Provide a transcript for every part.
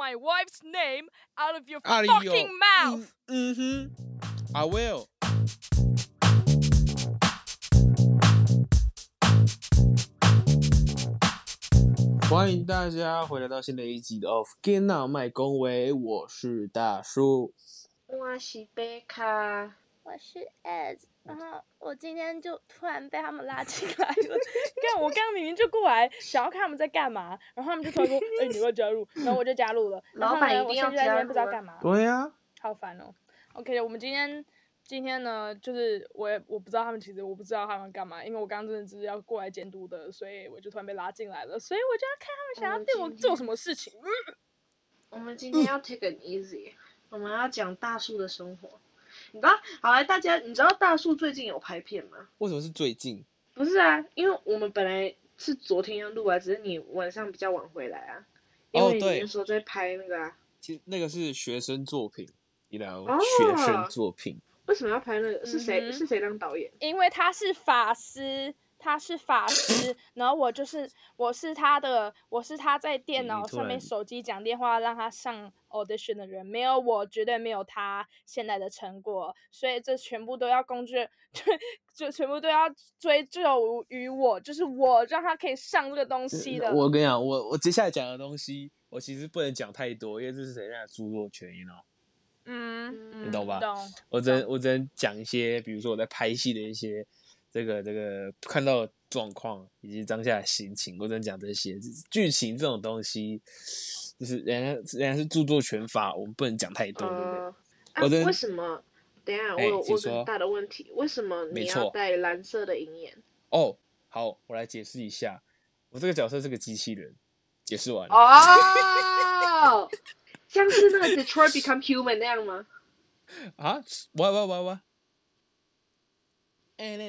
my wife's name out of your fucking mouth. 嗯哼，I will。欢迎大家回来到新的一集的《Of 电脑卖恭维》，我是大叔。我是贝卡，我是 Ed，然后我今天就突然被他们拉进来了。看，我刚刚明明就过来想要看他们在干嘛，然后他们就突然说：“哎、欸，你要加入？”然后我就加入了。然后呢，老板一定要我现在在这边不知道加入干嘛。对呀、啊，好烦哦。OK，我们今天今天呢，就是我也我不知道他们其实我不知道他们干嘛，因为我刚刚真的只是要过来监督的，所以我就突然被拉进来了，所以我就要看他们想要对我做什么事情。我们今天要 take it easy，、嗯、我们要讲大树的生活。你知道，好来大家，你知道大树最近有拍片吗？为什么是最近？不是啊，因为我们本来是昨天要录啊，只是你晚上比较晚回来啊。因为你那时候在拍那个啊。其实那个是学生作品，你知道哦，学生作品。为什么要拍那个？是谁？嗯、是谁当导演？因为他是法师。他是法师，然后我就是我是他的，我是他在电脑上面手机讲电话让他上 audition 的人，没有我绝对没有他现在的成果，所以这全部都要工具，就就全部都要追究于我，就是我让他可以上这个东西的。我跟你讲，我我接下来讲的东西，我其实不能讲太多，因为这是谁家的著作权，你知道？嗯，你懂吧？懂。我只能我只能讲一些，比如说我在拍戏的一些。这个这个看到的状况以及当下的心情，我只能讲这些剧情这种东西，就是人家人家是著作权法，我们不能讲太多，对不对？呃、我的、啊、为什么？等一下，我有我有很大的问题，为什么你要戴蓝色的银眼？哦，好，我来解释一下，我这个角色是个机器人。解释完了。哦，像是那个 Detroit Become Human 那样吗？啊，喂喂喂喂。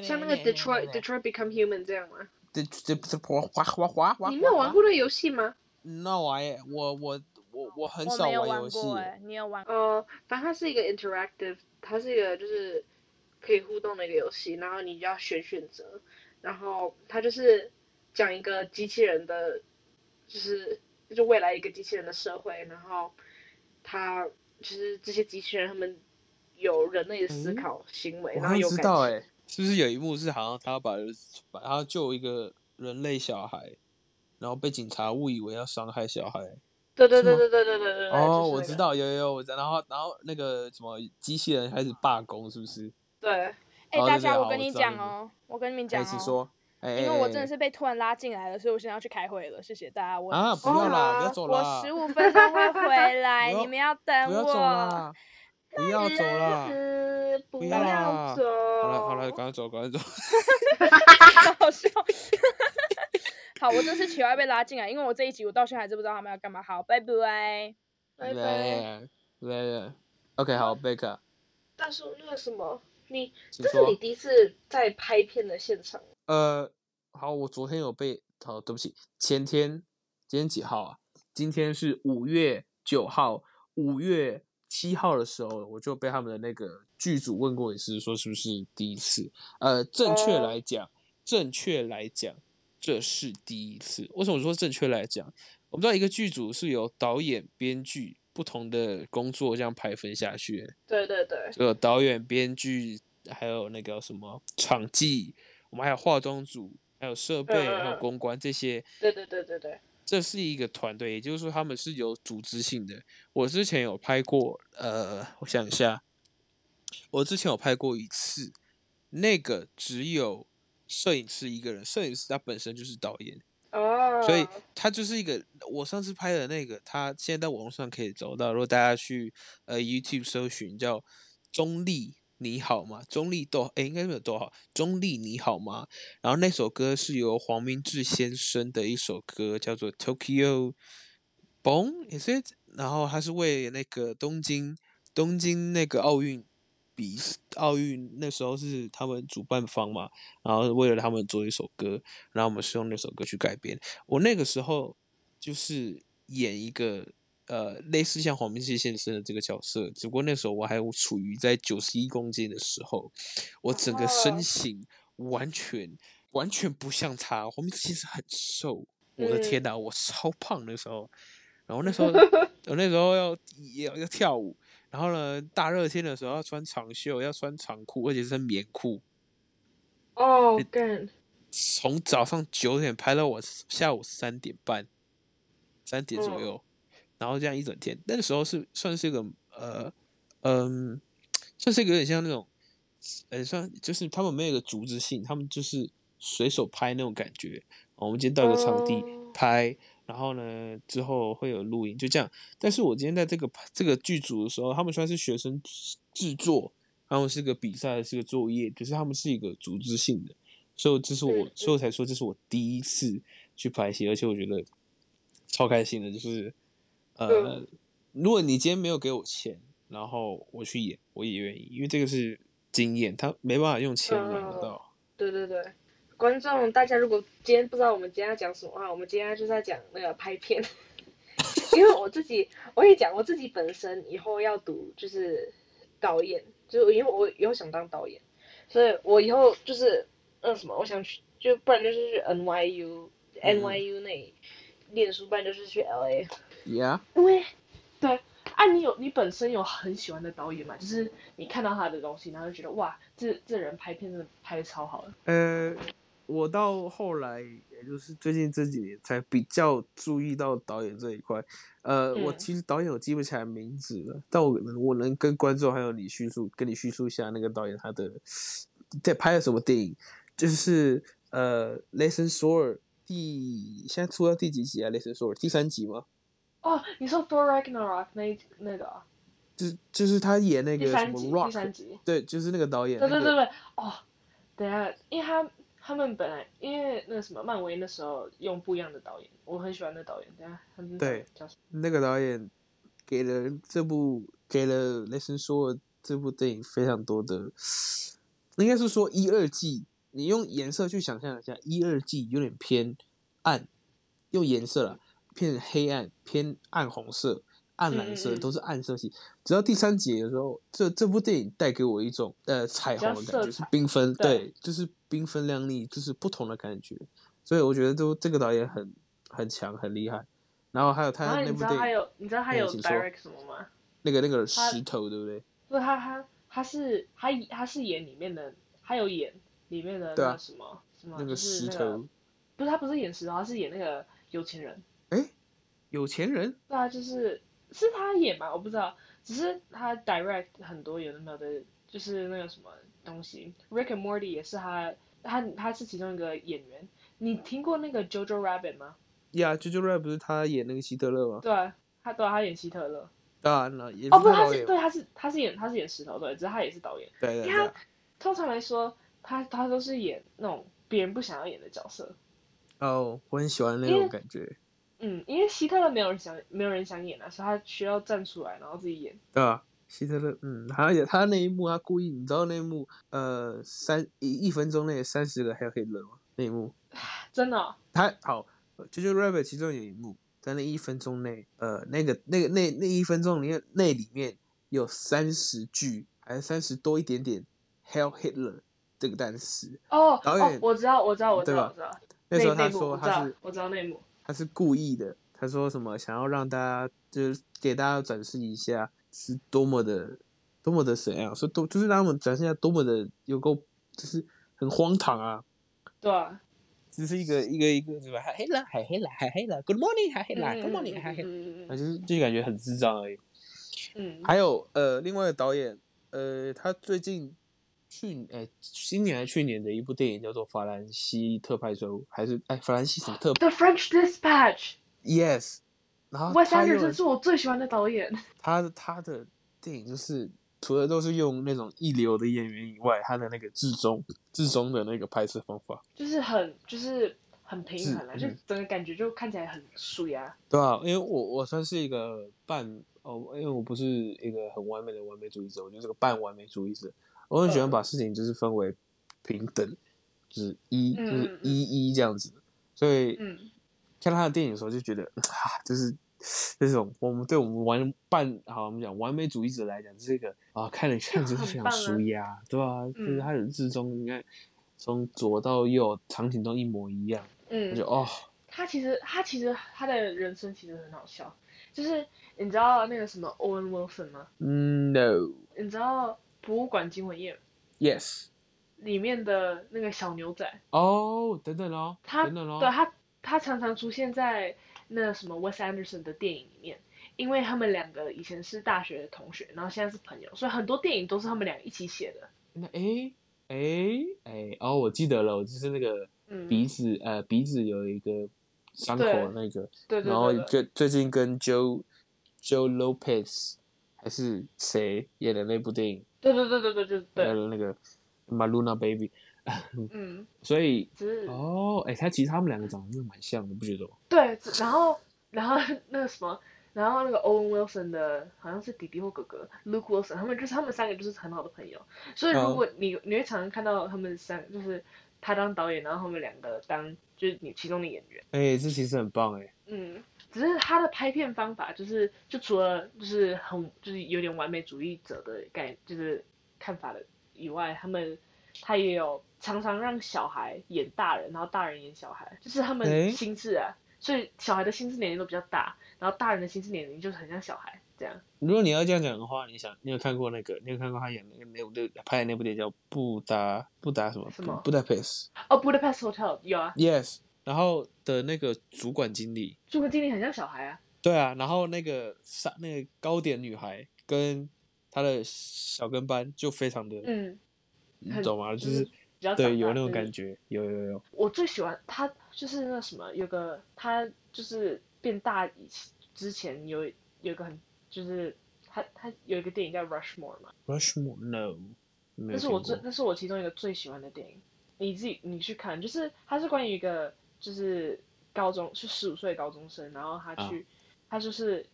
像那个 Detroit Detroit Become Human 这样吗？这这这滑滑滑滑。你没有玩过那个游戏吗？No，我我我我我很少玩游戏。你有玩？呃，反正它是一个 interactive，它是一个就是可以互动的一个游戏，然后你就要选选择，然后它就是讲一个机器人的，就是就是未来一个机器人的社会，然后它就是这些机器人他们有人类的思考行为，然后有感情。是不是有一幕是好像他要把把他救一个人类小孩，然后被警察误以为要伤害小孩？对对对对对对对对。哦，就是那个、我知道，有有有，我知道。然后然后那个什么机器人开始罢工，是不是？对。哎、欸，大家，我跟你讲哦，我跟你们讲哦。说。因为我真的是被突然拉进来了，所以我现在要去开会了。谢谢大家。我啊，不用啦，不要走了。我十五分钟会回来，你们要等我。不要走啦！不要走啦！走。好了好了，赶快走，赶快走。好笑。好，我真是奇怪被拉进来，因为我这一集我到现在还是不知道他们要干嘛。好，拜拜。拜拜。拜拜。OK，好，贝克。大叔，那个什么，你这是你第一次在拍片的现场？呃，好，我昨天有被，好，对不起，前天，今天几号啊？今天是五月九号，五月七号的时候，我就被他们的那个剧组问过一次，说是不是第一次？呃，正确来讲，正确来讲，这是第一次。为什么说正确来讲？我们知道一个剧组是由导演、编剧不同的工作这样排分下去。对对对，就有导演、编剧，还有那个什么场记，我们还有化妆组，还有设备，还有公关这些。对对对对对。这是一个团队，也就是说他们是有组织性的。我之前有拍过，呃，我想一下，我之前有拍过一次，那个只有摄影师一个人，摄影师他本身就是导演，哦，所以他就是一个。我上次拍的那个，他现在在网络上可以找到，如果大家去呃 YouTube 搜寻叫中立。你好吗？中立逗哎，应该没有逗号。中立你好吗？然后那首歌是由黄明志先生的一首歌，叫做《Tokyo Bone》，Is it？然后他是为那个东京东京那个奥运比奥运那时候是他们主办方嘛，然后为了他们做一首歌，然后我们是用那首歌去改编。我那个时候就是演一个。呃，类似像黄明志先生的这个角色，只不过那时候我还处于在九十一公斤的时候，我整个身形完全完全不像他。黄明志先生很瘦，我的天哪，我超胖那时候，然后那时候 我那时候要要要跳舞，然后呢，大热天的时候要穿长袖，要穿长裤，而且是棉裤。哦，干！从早上九点拍到我下午三点半，三点左右，哦、然后这样一整天。那个时候是算是一个呃嗯，算是一个有点像那种，呃，算就是他们没有一个组织性，他们就是随手拍那种感觉。我们今天到一个场地拍，然后呢之后会有录音，就这样。但是我今天在这个这个剧组的时候，他们虽然是学生制作，然后是个比赛，是个作业，可是他们是一个组织性的。所以这是我，所以我才说这是我第一次去拍戏，而且我觉得超开心的。就是，呃，如果你今天没有给我钱，然后我去演，我也愿意，因为这个是经验，他没办法用钱买得到。对对对，观众大家如果今天不知道我们今天要讲什么话，我们今天就是在讲那个拍片。因为我自己，我也讲，我自己本身以后要读就是导演，就是因为我以后想当导演，所以我以后就是。那什么，我想去，就不然就是去 NYU，NYU、嗯、NYU 那念书，不然就是去 LA。Yeah。因为，对，啊，你有你本身有很喜欢的导演嘛？就是你看到他的东西，然后就觉得哇，这这人拍片真的拍的超好的。呃，我到后来，也就是最近这几年才比较注意到导演这一块。呃，嗯、我其实导演我记不起来名字了，但我能我能跟观众还有你叙述，跟你叙述一下那个导演他的在拍了什么电影。就是呃，雷神索尔第现在出到第几集啊？雷神索尔第三集吗？哦，你说 Thor Ragnarok 那那个啊？就是就是他演那个什么 Rock，第三集，对，就是那个导演。对对对对，哦，等下，因为他他们本来因为那个什么漫威那时候用不一样的导演，我很喜欢那导演。等下，他们对那个导演给了这部给了雷神说这部电影非常多的，应该是说一二季。你用颜色去想象一下，一二季有点偏暗，用颜色了，偏黑暗，偏暗红色、暗蓝色，都是暗色系。嗯、直到第三集的时候，这这部电影带给我一种呃彩虹的感觉，是缤纷，对，对，就是缤纷亮丽，就是不同的感觉。所以我觉得都这个导演很很强，很厉害。然后还有他那部电影，还有你知道他有 direct 什么吗？那个那个石头，对不对？不是，他他他是他他是演里面的，他有演。里面的那个什么、啊、什么、那个石头，不是他不是演石头，他是演那个有钱人。哎、欸，有钱人？对啊，就是是他演嘛，我不知道，只是他 direct 很多有的没有的，就是那个什么东西。Rick and Morty 也是他，他他是其中一个演员。你听过那个 Jojo Rabbit 吗？呀、yeah,，Jojo Rabbit 不是他演那个希特勒吗？对啊，他对啊，他演希特勒。当然了，哦不，他是对，他是他是演他是演石头对，只是他也是导演。对对对。他通常来说。他他都是演那种别人不想要演的角色，哦，我很喜欢那种感觉。嗯，因为希特勒没有人想，没有人想演啊，所以他需要站出来，然后自己演。对啊，希特勒，嗯，而且他那一幕，他故意，你知道那一幕，呃，三一一分钟内三十个 Hell Hitler 吗？那一幕，真的、哦。他好，Jojo Rabbit 其中有一幕，在那一分钟内，呃，那个那个那那一分钟里面，那里面有三十句，还是三十多一点点 “Hell Hitler。这个单词哦，导演、哦，我知道，我知道，我知道，我知道。那时候他说他是，我知道内幕，他是故意的。他说什么想要让大家就是给大家展示一下是多么的多么的怎样，说多就是让他们展示一下多么的有够就是很荒唐啊。对啊，只是一个一个一个是吧？还黑了，还黑了，还黑了。Good morning，还黑了。Good morning，还黑。啊，就是就感觉很智障而已。嗯。还有呃，另外的导演呃，他最近。去哎，今年还是去年的一部电影叫做《法兰西特派周》，还是哎，法兰西什么特？The French Dispatch。Yes。然后，我三个人是我最喜欢的导演。他的他的电影就是除了都是用那种一流的演员以外，他的那个至中至中的那个拍摄方法，就是很就是很平衡啊，就整个感觉就看起来很舒压。对啊，因为我我算是一个半哦，因为我不是一个很完美的完美主义者，我就是个半完美主义者。我很喜欢把事情就是分为平等，嗯、就是一就是一一这样子，所以看他的电影的时候就觉得啊，就是这种我们对我们完半好，我们讲完美主义者来讲，这个啊看了看着非常舒压，啊对吧？就是他的至中，你看从左到右场景都一模一样，嗯，就哦，他其实他其实他的人生其实很好笑，就是你知道那个什么 Owen Wilson 吗？嗯，No。你知道博物馆惊魂夜？Yes。里面的那个小牛仔。哦，等等哦，他等等哦，对他，他常常出现在那什么 Wes Anderson 的电影里面，因为他们两个以前是大学的同学，然后现在是朋友，所以很多电影都是他们俩一起写的。那诶诶诶，哦，我记得了，我就是那个鼻子、嗯、呃鼻子有一个伤口那个，对对，对，对，对，然后最最近跟 Joe Joe Lopez 还是谁演的那部电影？对对对对对就是对，那个 Maluna Baby。嗯，所以是哦，哎，他其实他们两个长得真的蛮像的，不觉得吗？对，然后然后那个什么，然后那个 Owen Wilson 的好像是弟弟或哥哥 Luke Wilson，他们就是他们三个就是很好的朋友，所以如果你、oh. 你会常常看到他们三，就是他当导演，然后他们两个当就是你其中的演员。哎，这其实很棒哎。嗯，只是他的拍片方法就是就除了就是很就是有点完美主义者的概就是看法的以外，他们他也有。常常让小孩演大人，然后大人演小孩，就是他们心智啊，欸、所以小孩的心智年龄都比较大，然后大人的心智年龄就是很像小孩这样。如果你要这样讲的话，你想，你有看过那个？你有看过他演那个那部拍的那部电影叫《布达布达什么？什么？布达佩斯？哦，布达佩斯 Hotel 有啊。Yes，然后的那个主管经理，主管经理很像小孩啊。对啊，然后那个三那个糕点女孩跟她的小跟班就非常的，嗯，你懂吗？就是。对，有那种感觉，有有有。我最喜欢他，就是那什么，有个他就是变大以之前有有个很，就是他他有一个电影叫 Rushmore 嘛。Rushmore，No。那是我最，那是我其中一个最喜欢的电影。你自己你去看，就是他是关于一个就是高中是十五岁高中生，然后他去，啊、他就是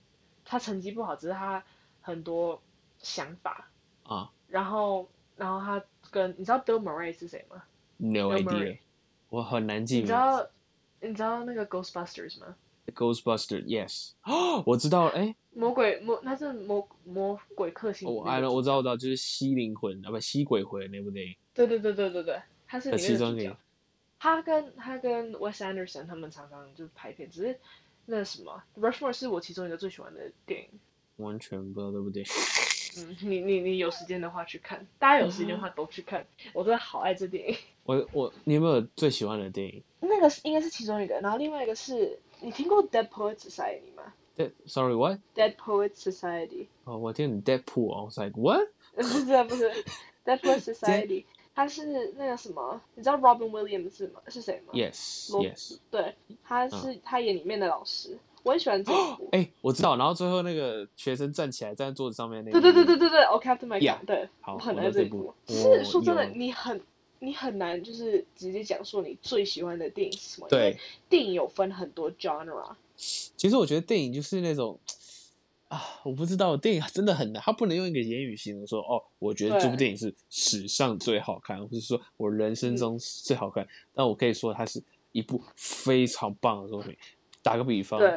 他成绩不好，只是他很多想法啊，然后然后他。跟你知道 Bill Murray 是谁吗？No idea，我很难记。你知道你知道那个 Ghostbusters 吗？Ghostbusters，Yes，哦，我知道，哎，魔鬼魔，那是魔魔鬼克星。我哎，我知道，我知道，就是吸灵魂啊，不吸鬼魂那部电影。对对对对对对，他是其中一个。他跟他跟 Wes Anderson 他们常常就是拍片，只是那什么 Rushmore 是我其中一个最喜欢的电影。完全不知道对不对？嗯，你你你有时间的话去看，大家有时间的话都去看，我真的好爱这电影。我我你有没有最喜欢的电影？那个是应该是其中一个，然后另外一个是你听过 Dead Poets Society 吗？Dead Sorry what? Dead Poets Society。哦，我听 Deadpool，我 was like what？不是不是 Dead Poets Society，他是那个什么？你知道 Robin Williams 是吗？是谁吗？Yes Yes。对，他是他演里面的老师。我很喜欢这部。哎，我知道。然后最后那个学生站起来站在桌子上面那个。对对对对对对，Oh Captain My God。对，好，我很爱这部。是说真的，你很你很难就是直接讲说你最喜欢的电影是什么？对。电影有分很多 genre。其实我觉得电影就是那种啊，我不知道，电影真的很难，他不能用一个言语形容说哦，我觉得这部电影是史上最好看，或者说我人生中最好看。但我可以说它是一部非常棒的作品。打个比方，对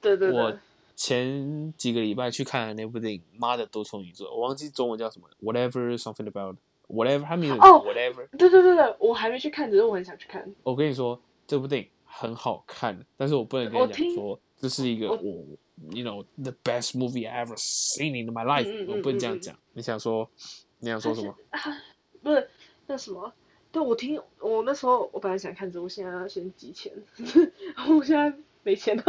对对，对，我前几个礼拜去看的那部电影《妈的多重宇宙》，我忘记中文叫什么，Whatever something about whatever，他名字哦，Whatever，对对对对，我还没去看，只是我很想去看。我跟你说，这部电影很好看，但是我不能跟你讲说这是一个我，我，you know the best movie I ever seen in my life，嗯嗯嗯嗯，我不能这样讲。你想说，你想说什么？不是那什么？对，我听我那时候，我本来想看这我，现在要先集钱，我现在。没钱了。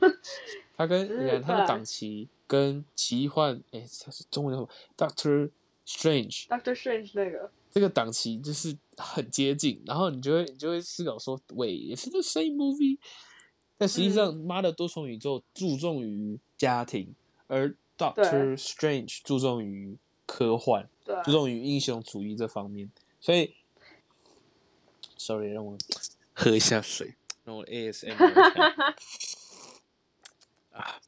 他跟你看他的档期跟奇幻，哎、欸，他是中文叫什么？Doctor Strange。Doctor Strange 那个。这个档期就是很接近，然后你就会你就会思考说，喂，也是 the same movie。但实际上，妈、嗯、的多重宇宙注重于家庭，而 Doctor Strange 注重于科幻，注重于英雄主义这方面。所以，sorry，让我 喝一下水。让我 ASM 啊，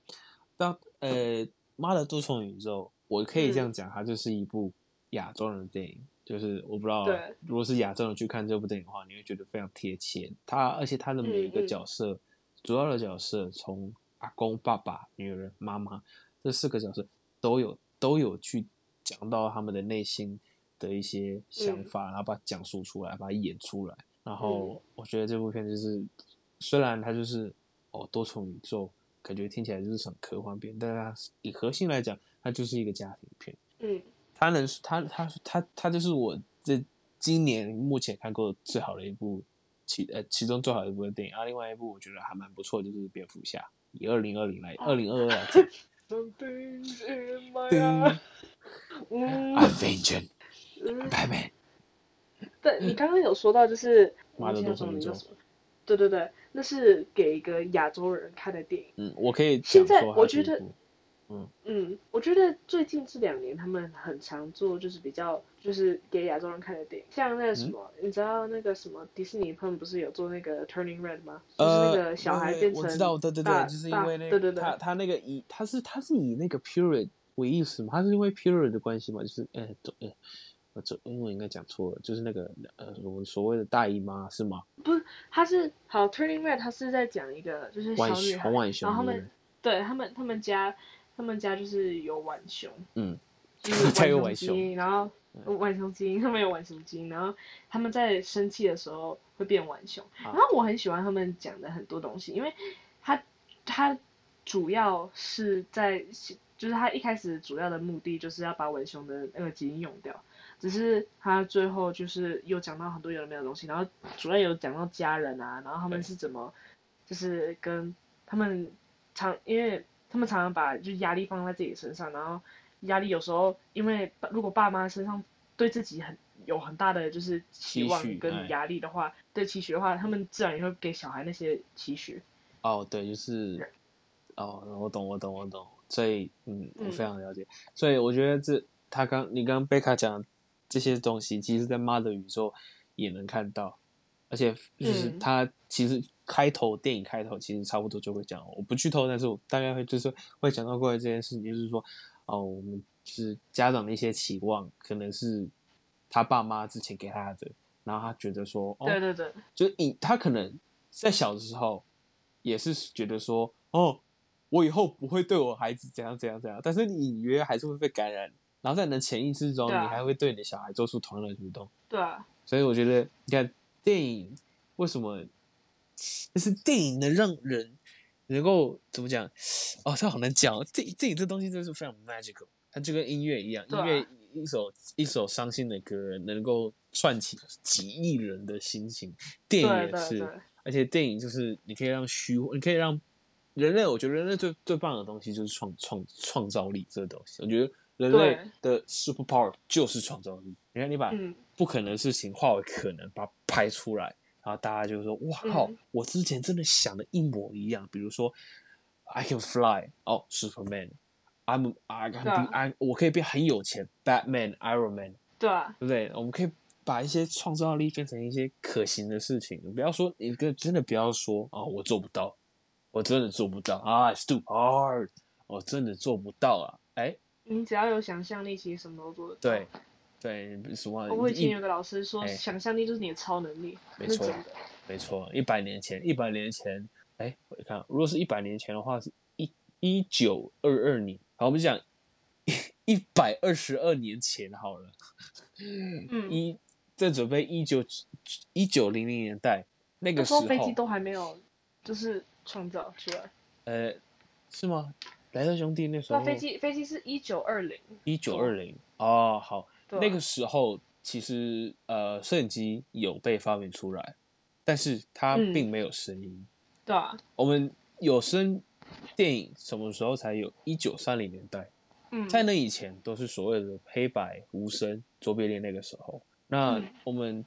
当呃，妈的多重宇宙，我可以这样讲，它就是一部亚洲人的电影。就是我不知道，如果是亚洲人去看这部电影的话，你会觉得非常贴切。它而且它的每一个角色，嗯嗯、主要的角色，从阿公、爸爸、女人、妈妈这四个角色，都有都有去讲到他们的内心的一些想法，嗯、然后把它讲述出来，把它演出来。然后我觉得这部片就是，虽然它就是哦多重宇宙，感觉听起来就是很科幻片，但是它以核心来讲，它就是一个家庭片。嗯，它能，它它它它就是我这今年目前看过最好的一部其呃其中最好的一部电影啊。另外一部我觉得还蛮不错，就是蝙蝠侠，以二零二零来二零二二来讲。Avengers Batman。对，你刚刚有说到就是，妈的多重宇宙。对对对，那是给一个亚洲人看的电影。嗯，我可以。现在我觉得，嗯嗯，我觉得最近这两年他们很常做，就是比较就是给亚洲人看的电影，像那个什么，嗯、你知道那个什么迪士尼他们不是有做那个 Turning Red 吗？呃、就是那个小孩变成我知道，对对对，就是因为那个，对对对，他他那个以他是他是以那个 period 为意思嘛？他是因为 period 的关系嘛？就是哎，对、欸。呃，这英文应该讲错了，就是那个呃，我们所谓的大姨妈是吗？不是，他是好 Turning Red，他是在讲一个就是小女孩，然后他们对他们他们家他们家就是有浣熊，嗯，就是浣熊基因，然后浣熊基因，他们有浣熊基因，然后他们在生气的时候会变浣熊，然后我很喜欢他们讲的很多东西，因为他他主要是在就是他一开始主要的目的就是要把浣熊的那个基因用掉。只是他最后就是又讲到很多有的没有的东西，然后主要有讲到家人啊，然后他们是怎么，就是跟他们常，因为他们常常把就压力放在自己身上，然后压力有时候因为如果爸妈身上对自己很有很大的就是期望跟压力的话，对期许的话，他们自然也会给小孩那些期许。哦，对，就是，哦，我懂，我懂，我懂，所以嗯，我非常了解，嗯、所以我觉得这他刚你刚贝卡讲。这些东西其实，在妈的宇宙也能看到，而且就是他其实开头、嗯、电影开头其实差不多就会讲，我不剧透，但是我大概会就是会讲到过来这件事情，就是说哦，我们就是家长的一些期望，可能是他爸妈之前给他的，然后他觉得说，哦，对对对，就是以他可能在小的时候也是觉得说，哦，我以后不会对我孩子怎样怎样怎样，但是你隐约还是会被感染。然后在你的潜意识中，你还会对你的小孩做出同样的举动。对啊。所以我觉得，你看电影为什么？就是电影能让人能够怎么讲？哦，这好难讲。电电影这东西真的是非常 magical，它就跟音乐一样，音乐一首一首伤心的歌能够串起几亿人的心情。电影也是，而且电影就是你可以让虚，你可以让人类。我觉得人类最最棒的东西就是创创创造力这个东西。我觉得。人类的 super power 就是创造力。你看，你把不可能的事情化为可能，把它拍出来，然后大家就说：“哇靠！我之前真的想的一模一样。”比如说，I can fly，哦，Superman，I'm I can be I，我可以变很有钱，Batman，Iron Man，对啊，对不对？我们可以把一些创造力变成一些可行的事情。不要说一个真的，不要说啊，我做不到，我真的做不到啊，It's too hard，我真的做不到啊，哎。你只要有想象力，其实什么都做得到。对，对，什么？我以前有个老师说，想象力就是你的超能力。没错，没错。一百年前，一百年前，哎，我看，如果是一百年前的话，是一一九二二年。好，我们讲一百二十二年前好了。嗯。一在准备一九一九零零年代那个时候，飞机都还没有，就是创造出来。呃，是吗？莱特兄弟那时候，飞机飞机是一九二零，一九二零哦，好，那个时候其实呃，摄影机有被发明出来，但是它并没有声音，嗯、对啊，我们有声电影什么时候才有？一九三零年代，嗯，在那以前都是所谓的黑白无声卓别林那个时候，那我们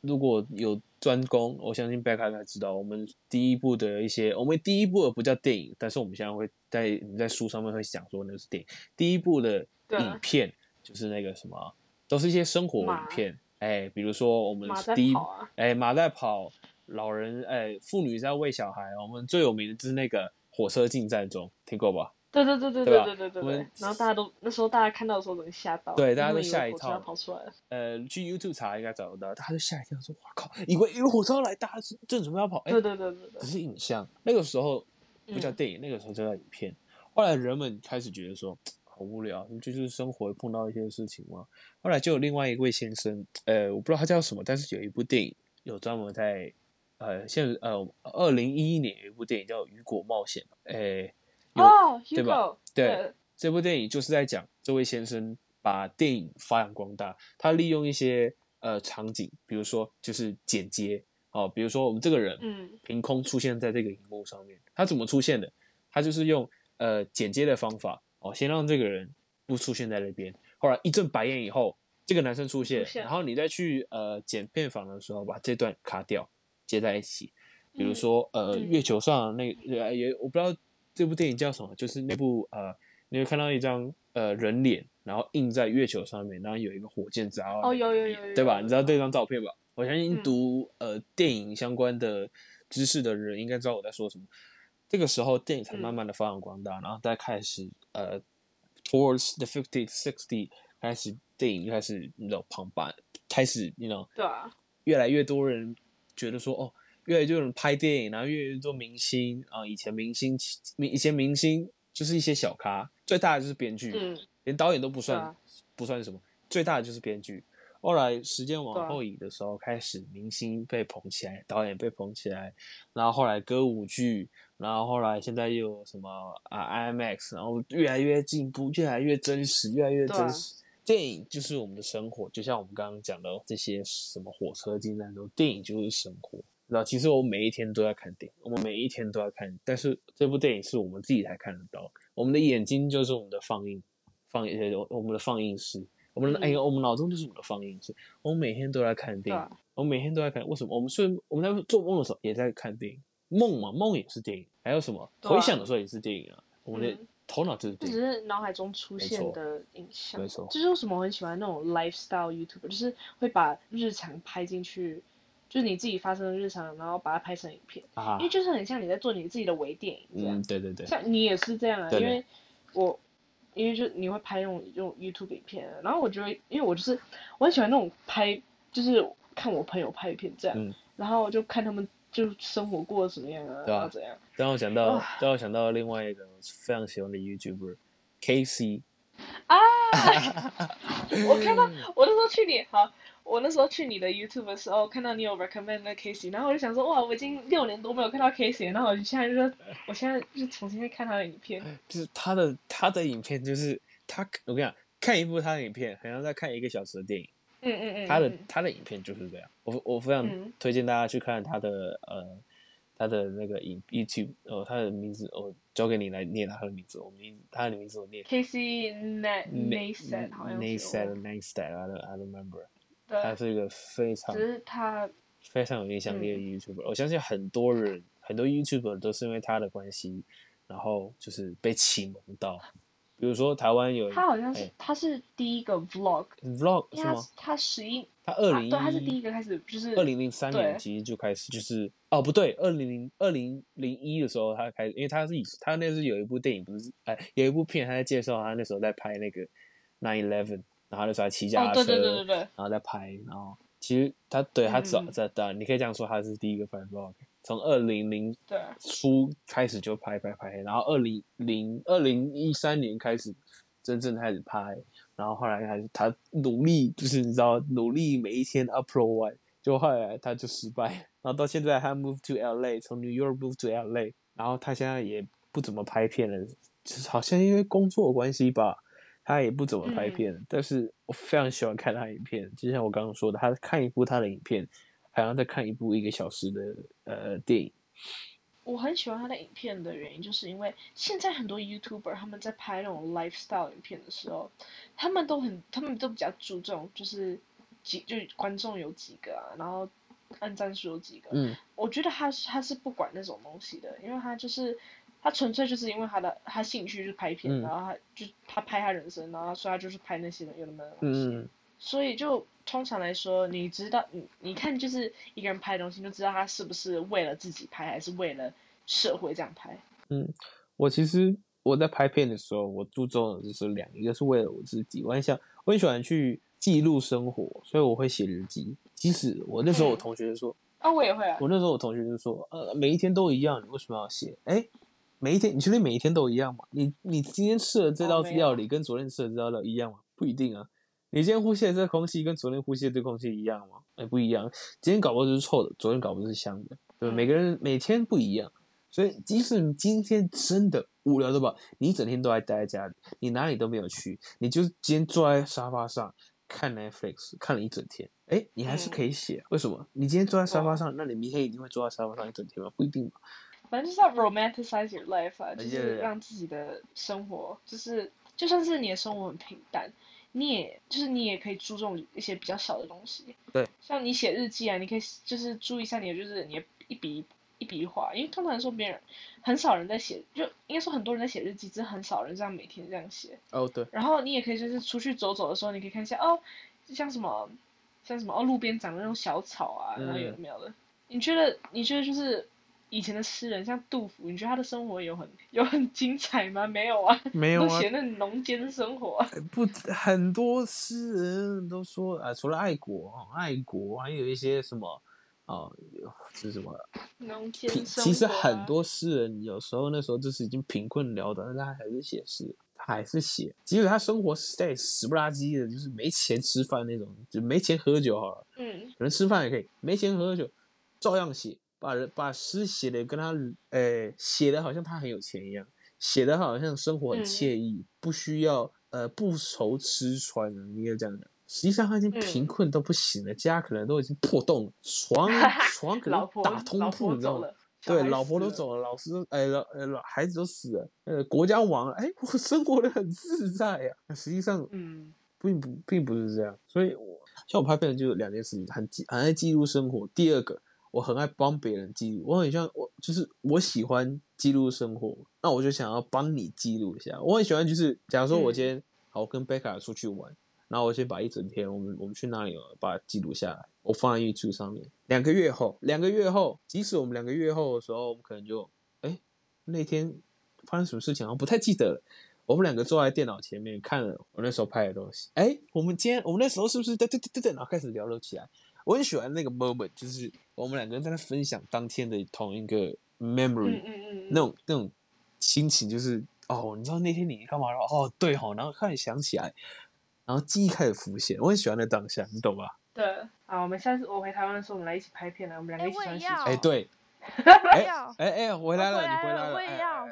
如果有。专攻，我相信贝卡应该知道。我们第一部的一些，我们第一部的不叫电影，但是我们现在会在你在书上面会想说那是电影。第一部的影片就是那个什么，都是一些生活影片。哎，比如说我们第一，哎，马在跑，老人，哎，妇女在喂小孩。我们最有名的就是那个火车进站中，听过吧？对对对对对对对对对。然后大家都那时候大家看到的时候都吓到，对，大家都吓一跳。跑出来了。呃，去 YouTube 查应该找得到。大家都吓一跳，说：“哇靠！以为有火车要来，大家正准备要跑。”对对对对对。只是影像，那个时候不叫电影，那个时候就叫影片。后来人们开始觉得说好无聊，就是生活碰到一些事情嘛。后来就有另外一位先生，呃，我不知道他叫什么，但是有一部电影有专门在呃，现呃，二零一一年有一部电影叫《雨果冒险》，哎，哦，对吧对这部电影就是在讲这位先生把电影发扬光大，他利用一些呃场景，比如说就是剪接哦，比如说我们这个人，嗯，凭空出现在这个荧幕上面，他怎么出现的？他就是用呃剪接的方法哦，先让这个人不出现在那边，后来一阵白眼以后，这个男生出现，然后你再去呃剪片房的时候把这段卡掉。接在一起，比如说，嗯、呃，月球上那个也我不知道这部电影叫什么，就是那部呃，你会看到一张呃人脸，然后印在月球上面，然后有一个火箭砸哦，有有有，对吧？你知道这张照片吧？我相信读、嗯、呃电影相关的知识的人应该知道我在说什么。这个时候电影才慢慢的发扬光大，嗯、然后再开始呃，towards the fifty sixty 开始电影开始你知道旁白开始你知道对啊，越来越多人。觉得说哦，越来越多人拍电影，然后越来越多明星啊。以前明星，以前明星就是一些小咖，最大的就是编剧，嗯、连导演都不算，啊、不算什么，最大的就是编剧。后来时间往后移的时候，啊、开始明星被捧起来，导演被捧起来，然后后来歌舞剧，然后后来现在又有什么啊 IMAX，然后越来越进步，越来越真实，越来越真实。电影就是我们的生活，就像我们刚刚讲的这些什么火车进站都，电影就是生活。知道，其实我们每一天都在看电影，我们每一天都在看，但是这部电影是我们自己才看得到。我们的眼睛就是我们的放映放映，我们的放映室，我们的、嗯、哎呀，我们脑中就是我们的放映室。我们每天都在看电影，啊、我们每天都在看。为什么？我们虽然我们在做梦的时候也在看电影，梦嘛，梦也是电影。还有什么？啊、回想的时候也是电影啊。我们的。嗯头脑就是，这只是脑海中出现的影像。没错，就是为什么我很喜欢那种 lifestyle YouTuber，就是会把日常拍进去，就是你自己发生的日常，然后把它拍成影片。啊。因为就是很像你在做你自己的微电影这样。嗯，对对对。像你也是这样啊，因为我，因为就你会拍那种这种 YouTube 影片，然后我觉得，因为我就是我很喜欢那种拍，就是看我朋友拍影片这样，嗯、然后我就看他们。就生活过得怎么样啊？对啊，怎样？让我想到，让我想到另外一个非常喜欢的 YouTuber，Casey。啊！我看到 我那时候去你好，我那时候去你的 YouTube 的时候，看到你有 recommend 那 Casey，然后我就想说，哇，我已经六年多没有看到 Casey，然后我就现在就说，我现在就重新看他的影片。就是他的他的影片，就是他，我跟你讲，看一部他的影片，好像在看一个小时的电影。嗯嗯嗯，他的他的影片就是这样，我我非常推荐大家去看他的、嗯、呃他的那个影 YouTube，哦，他的名字我交给你来念他的名字，我名他的名字我念。Casey Neistat 好像是。Neistat Neistat，I don't I don't remember。他是一个非常，只是他非常有影响力的 YouTuber，、嗯、我相信很多人很多 YouTuber 都是因为他的关系，然后就是被启蒙到。比如说台湾有他好像是他是第一个 vlog，vlog 是吗？他十一，他二零对，他是第一个开始就是二零零三年其实就开始就是哦不对，二零零二零零一的时候他开始，因为他是以他那是有一部电影不是哎有一部片他在介绍他那时候在拍那个 nine eleven，然后那时候还骑脚踏车，对对对对对，然后在拍，然后其实他对他早在当你可以这样说他是第一个拍 vlog。从二零零初开始就拍拍拍，然后二零零二零一三年开始真正开始拍，然后后来还是他努力，就是你知道努力每一天 upload 完，就后来他就失败，然后到现在他 move to LA，从 New York move to LA，然后他现在也不怎么拍片了，就是好像因为工作关系吧，他也不怎么拍片，嗯、但是我非常喜欢看他的影片，就像我刚刚说的，他看一部他的影片。好像在看一部一个小时的呃电影。我很喜欢他的影片的原因，就是因为现在很多 YouTuber 他们在拍那种 lifestyle 影片的时候，他们都很，他们都比较注重就是几就观众有几个啊，然后按赞数有几个。嗯。我觉得他是他是不管那种东西的，因为他就是他纯粹就是因为他的他兴趣就是拍片，嗯、然后他就他拍他人生，然后所以他就是拍那些有那么的东西。嗯。所以就通常来说，你知道，你你看，就是一个人拍东西，就知道他是不是为了自己拍，还是为了社会这样拍。嗯，我其实我在拍片的时候，我注重的就是两个，一个是为了我自己，我很想，我很喜欢去记录生活，所以我会写日记。即使我那时候我同学就说，啊、嗯哦，我也会啊。我那时候我同学就说，呃，每一天都一样，你为什么要写？哎，每一天，你确定每一天都一样吗？你你今天吃的这道料理跟昨天吃的这道料理一样吗？不一定啊。你今天呼吸的这空气跟昨天呼吸的这空气一样吗？哎，不一样。今天搞不好就是臭的，昨天搞不好是香的。对，每个人每天不一样，所以即使你今天真的无聊的吧，你一整天都在待在家里，你哪里都没有去，你就今天坐在沙发上看 Netflix 看了一整天，哎，你还是可以写，嗯、为什么？你今天坐在沙发上，那你明天一定会坐在沙发上一整天吗？不一定吧。反正就是要 romanticize your life 啊，就是让自己的生活，就是就算是你的生活很平淡，你也就是你也可以注重一些比较小的东西。对，像你写日记啊，你可以就是注意一下你的就是你的一笔一笔一画，因为通常说别人很少人在写，就应该说很多人在写日记，只是很少人这样每天这样写。哦，对。然后你也可以就是出去走走的时候，你可以看一下哦，就像什么像什么哦，路边长的那种小草啊，然后有的没有的。嗯、你觉得你觉得就是。以前的诗人像杜甫，你觉得他的生活有很有很精彩吗？没有啊，没有啊，都写那农间生活。不，很多诗人都说啊，除了爱国，爱国还有一些什么啊，是什么？农间生活。其实很多诗人有时候那时候就是已经贫困潦倒，但他还是写诗，他还是写。即使他生活实在死不拉几的，就是没钱吃饭那种，就没钱喝酒好了。嗯，可能吃饭也可以，没钱喝酒照样写。把人把诗写的跟他，诶写的好像他很有钱一样，写的好像生活很惬意，嗯、不需要呃不愁吃穿，应该这样讲。实际上他已经贫困都不行了，嗯、家可能都已经破洞了，床床可能打通铺，你知道吗？对，老婆都走了，老师都哎老呃老孩子都死了，呃国家亡了，哎 我生活的很自在呀、啊。实际上，嗯，并不并不是这样。所以我像我拍片就是两件事情，很记很爱记录生活。第二个。我很爱帮别人记录，我很像我就是我喜欢记录生活，那我就想要帮你记录一下。我很喜欢就是，假如说我今天、嗯、好我跟贝卡出去玩，然后我先把一整天我们我们去哪里了，把它记录下来，我放在 YouTube 上面。两个月后，两个月后，即使我们两个月后的时候，我们可能就哎那天发生什么事情，我不太记得了。我们两个坐在电脑前面看了我那时候拍的东西，哎，我们今天我们那时候是不是对对对对对，然后开始聊了起来。我很喜欢那个 moment，就是我们两个人在那分享当天的同一个 memory，嗯嗯嗯那种那种心情，就是哦，你知道那天你干嘛了？哦，对哦，然后开始想起来，然后记忆开始浮现。我很喜欢那当下，你懂吧？对，啊，我们下次我回台湾的时候，我们来一起拍片来，我们两个一起穿西装。哎，对，哎哎哎，回来了，你回来了，我也要。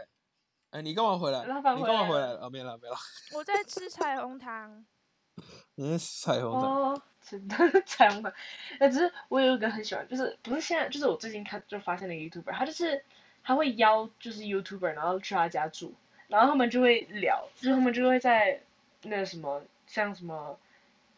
哎，你干嘛回来？你干嘛回来了？啊，没了没了。我在吃彩虹糖。彩虹糖？真的彩虹的，那只是我有一个很喜欢，就是不是现在，就是我最近看就发现了一个 YouTuber，他就是他会邀就是 YouTuber，然后去他家住，然后他们就会聊，就是他们就会在那个什么像什么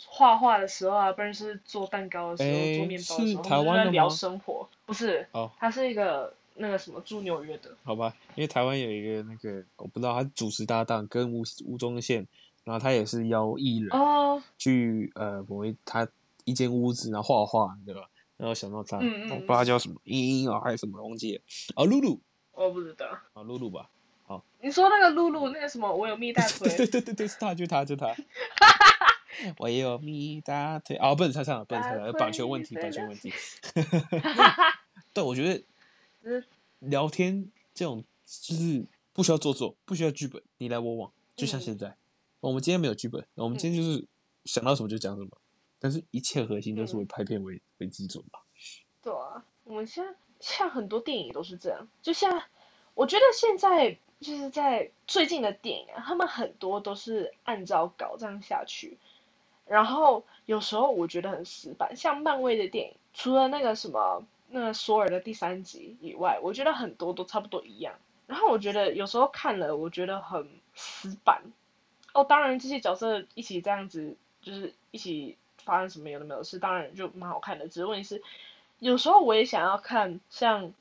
画画的时候啊，不然是做蛋糕的时候，欸、做面包的时候，他们就在聊生活，不是，哦，他是一个那个什么住纽约的，好吧，因为台湾有一个那个我不知道他主持搭档跟吴吴宗宪。然后他也是邀艺人去、oh. 呃，我为他一间屋子，然后画画，对吧？然后想到他，嗯嗯我不知道他叫什么，英英啊还是什么，忘记了。哦，露露，我不知道。啊，露露吧。好。你说那个露露，那个什么，我有蜜大腿。对对对对，是他，就他，就他。我也有蜜大腿。哦，不能唱唱了，不能唱了，版权问题，版权问题。对，我觉得聊天这种就是不需要做作，不需要剧本，你来我往，就像现在。嗯我们今天没有剧本，我们今天就是想到什么就讲什么，嗯、但是一切核心都是为拍片为、嗯、为基准吧。对啊，我们现在像很多电影都是这样，就像我觉得现在就是在最近的电影啊，他们很多都是按照稿这样下去，然后有时候我觉得很死板，像漫威的电影，除了那个什么那个索尔的第三集以外，我觉得很多都差不多一样。然后我觉得有时候看了，我觉得很死板。哦，当然，这些角色一起这样子，就是一起发生什么有的没有的事，当然就蛮好看的。只是问题是，有时候我也想要看，像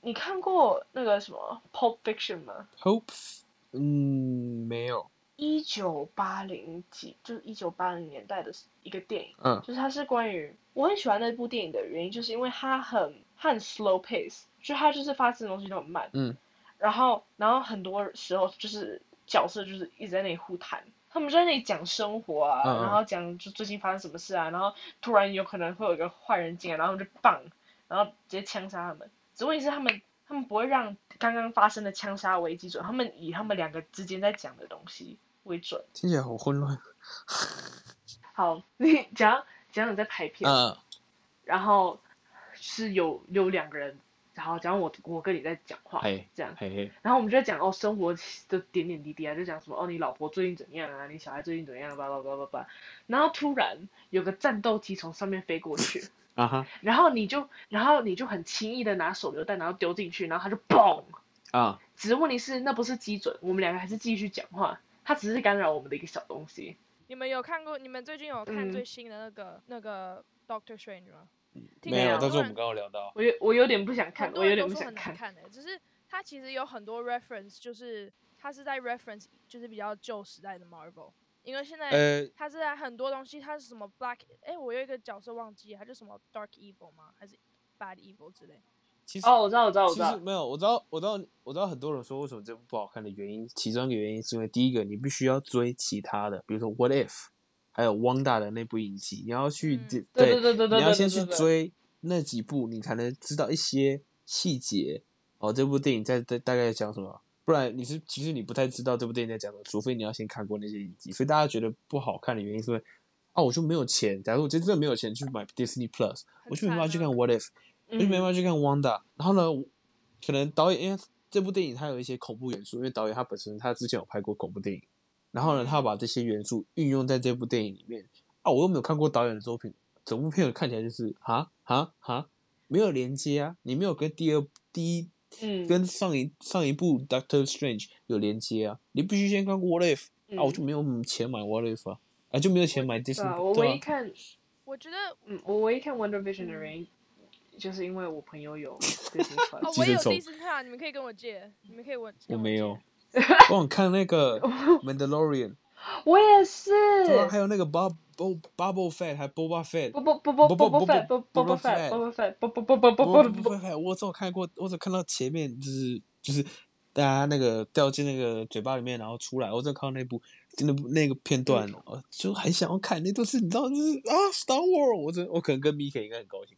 你看过那个什么《Pulp Fiction》吗？Hope，嗯，没有。一九八零几，就是一九八零年代的一个电影，嗯，就是它是关于我很喜欢那部电影的原因，就是因为它很它很 slow pace，就它就是发生的东西都很慢，嗯，然后然后很多时候就是。角色就是一直在那里互谈，他们就在那里讲生活啊，嗯嗯然后讲就最近发生什么事啊，然后突然有可能会有一个坏人进来，然后就棒，然后直接枪杀他们。只问题是他们他们不会让刚刚发生的枪杀为基准，他们以他们两个之间在讲的东西为准。听起来好混乱。好，你讲讲你在拍片，嗯，然后是有有两个人然后讲我我跟你在讲话，这样，然后我们就在讲哦生活的点点滴滴啊，就讲什么哦你老婆最近怎样啊，你小孩最近怎样啊，叭叭叭叭叭，然后突然有个战斗机从上面飞过去，啊哈，然后你就然后你就很轻易的拿手榴弹然后丢进去，然后他就嘣，啊，只是问题是那不是基准，我们两个还是继续讲话，他只是干扰我们的一个小东西。你们有看过？你们最近有看嗯最新的那个、那个 Doctor Strange 吗？听没有，但是我们刚刚聊到，我有我有点不想看，我有点不想看。看的、只是它其实有很多 reference，就是它是在 reference，就是比较旧时代的 Marvel，因为现在呃，它是在很多东西，它是什么 Black，哎，我有一个角色忘记，它就什么 Dark Evil 吗？还是 Bad Evil 之类？其实哦，我知道，我知道，我知道。其实没有，我知道，我知道，我知道很多人说为什么这部不好看的原因，其中一个原因是因为第一个你必须要追其他的，比如说 What If，还有 Wanda 的那部影集，你要去、嗯对对对对对对你要先去追那几部，你才能知道一些细节哦。这部电影在在大概在讲什么？不然你是其实你不太知道这部电影在讲什么，除非你要先看过那些影集。所以大家觉得不好看的原因是因为啊，我就没有钱。假如我真的没有钱去买 Disney Plus，我就没办法去看 What If。我就没办嗯法去看 Wanda，、然后呢，可能导演因为这部电影它有一些恐怖元素，因为导演他本身他之前有拍过恐怖电影，然后呢，他把这些元素运用在这部电影里面。啊，我又没有看过导演的作品，整部片看起来就是啊啊啊，没有连接啊，你没有跟第二第一嗯，跟上一上一部 Doctor Strange 有连接啊，你必须先看过 What If 嗯啊，我就没有钱买 What If 啊，啊就没有钱买对 Disney，啊，我唯一看，我觉得嗯，我唯一看 Wonder Vision 的原因，就是因为我朋友有 Disney 哦 Plus，，我也有寄生虫。第一次看，你们可以跟我借，你们可以问我没有。借，我想看那个 Mandalorian。我也是。还有那个 Bob Bob Bubble Fett 还 Boba Fett，不不不不不不 fat 不不不 fat 不不 fat 不不不不不不不 Fett，我只有看过，我只有看到前面就是就是大家那个掉进那个嘴巴里面，然后出来，我只有看到那部那部那个片段，我就很想要看，那都是你知道就是啊 Star Wars，我真我可能跟 Mika 应该很高兴。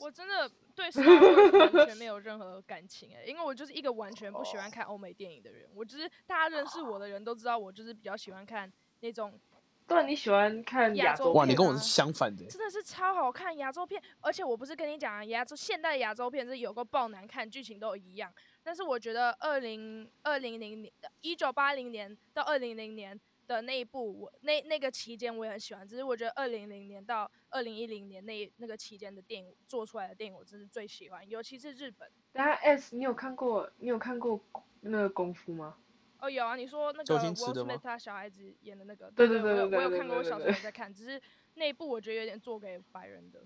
我真的对 Star Wars 完全没有任何感情哎、因为我就是一个完全不喜欢看欧美电影的人。我就是大家认识我的人都知道，我就是比较喜欢看那种对，你喜欢看亚洲哇，你跟我是相反的。真的是超好看亚洲片，而且我不是跟你讲啊，亚洲现代亚洲片是有个爆难看，剧情都一样。但是我觉得二零二零零年、一九八零年到二零零年的那一部，我那那个期间我也很喜欢。只是我觉得二零零年到二零一零年那那个期间的电影做出来的电影，我真是最喜欢，尤其是日本。等下 S，你有看过你有看过那个功夫吗？哦，有啊，你说那个周 Will 星驰的吗 Smith 他小孩子演的那个，对对对对对对我有看过，我小时候对对对有在看，只是那一部我觉得有点做给白人的，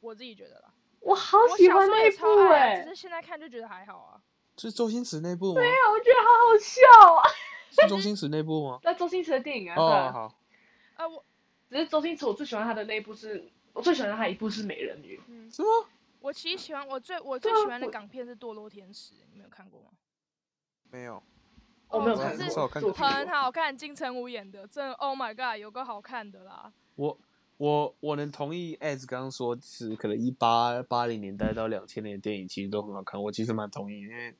我自己觉得啦。我好喜欢那一部哎只，是现在看就觉得还好啊。是周星驰那部吗？对啊，我觉得好好笑啊。是周星驰那部吗？那周星驰的电影啊，对哦，啊，好，啊，我只是周星驰我最喜欢他的那一部是，我最喜欢他一部是美人鱼。嗯，是吗？我其实喜欢我最我最喜欢的港片是《堕落天使》，你们有看过吗？没有，我没有看过，看很好看，金城武演的，真的 Oh my God，有个好看的啦。我我我能同意 as 刚刚说，是可能一八八零年代到两千年的电影其实都很好看，我其实蛮同意，因为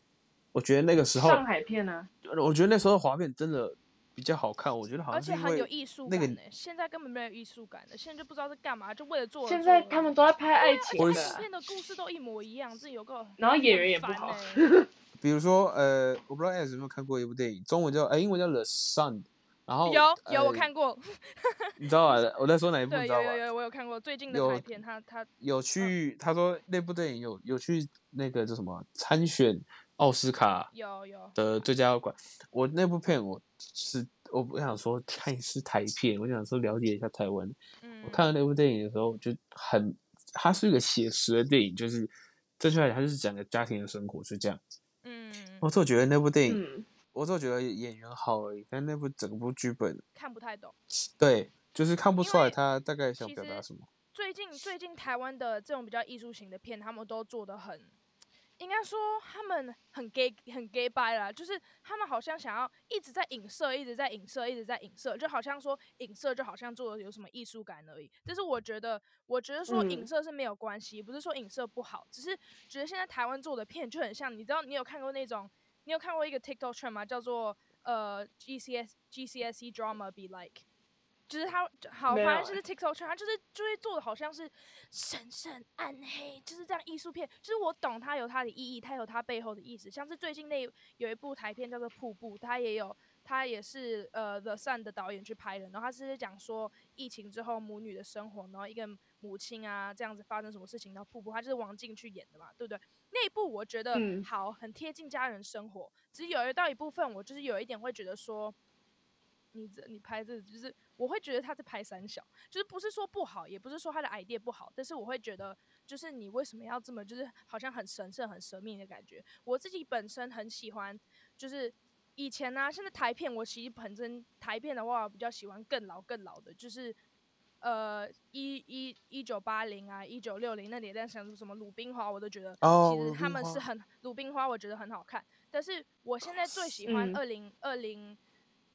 我觉得那个时候，上海片啊，我觉得那时候的画面真的比较好看，我觉得好而且像是因为很有艺术那个感呢、现在根本没有艺术感的，现在就不知道在干嘛，就为了做而现在他们都在拍爱情的片的故事都一模一样，这有个 然后演员也不好欸 比如说呃，我不知道 as 有没有看过一部电影，中文叫呃英文叫 The Sun，然后有有呃我看过，你知道吧？我在说哪一部？你对，知道吧？有有有我有看过最近的片，他他有去，他说那部电影有有去那个叫什么参选奥斯卡有有的最佳管。我那部片我是我不想说看是台片，我想说了解一下台湾。嗯，我看到那部电影的时候就很，它是一个写实的电影，就是正确来讲，它就是讲个家庭的生活，是这样。嗯我就觉得那部电影，嗯，我就觉得演员好而已，但那部整部剧本，看不太懂。对，就是看不出来他大概想表达什么。最近最近台湾的这种比较艺术型的片，他们都做的很，应该说他们很 gay 很 gay 掰啦，就是他们好像想要一直在影射，一直在影射，一直在影射，就好像说影射就好像做的有什么艺术感而已。但是我觉得，我觉得说嗯影射是没有关系，不是说影射不好，只是觉得现在台湾做的片就很像，你知道你有看过那种，你有看过一个 TikTok trend 吗？叫做呃 GCS GCSE drama be like。就是他好，反正就是 TikTok 圈，他就是就会做的好像是神圣暗黑，就是这样艺术片。就是我懂他有他的意义，他有他背后的意思。像是最近那有一部台片叫做《瀑布》，他也有，他也是呃 The Sun 的导演去拍的。然后他是讲说疫情之后母女的生活，然后一个母亲啊这样子发生什么事情。然后瀑布，他就是王静去演的嘛，对不对？那一部我觉得好，很贴近家人生活。只是有一到一部分，我就是有一点会觉得说。你这你拍这就是我会觉得他在拍三小，就是不是说不好，也不是说他的 idea 不好，但是我会觉得就是你为什么要这么就是好像很神圣、很神秘的感觉。我自己本身很喜欢，就是以前呢、啊，现在台片我其实本身台片的话，我比较喜欢更老更老的，就是呃一一一九八零啊，一九六零那年代，像什么鲁冰花，我都觉得其实他们是很鲁冰花，我觉得很好看。但是我现在最喜欢二零二零。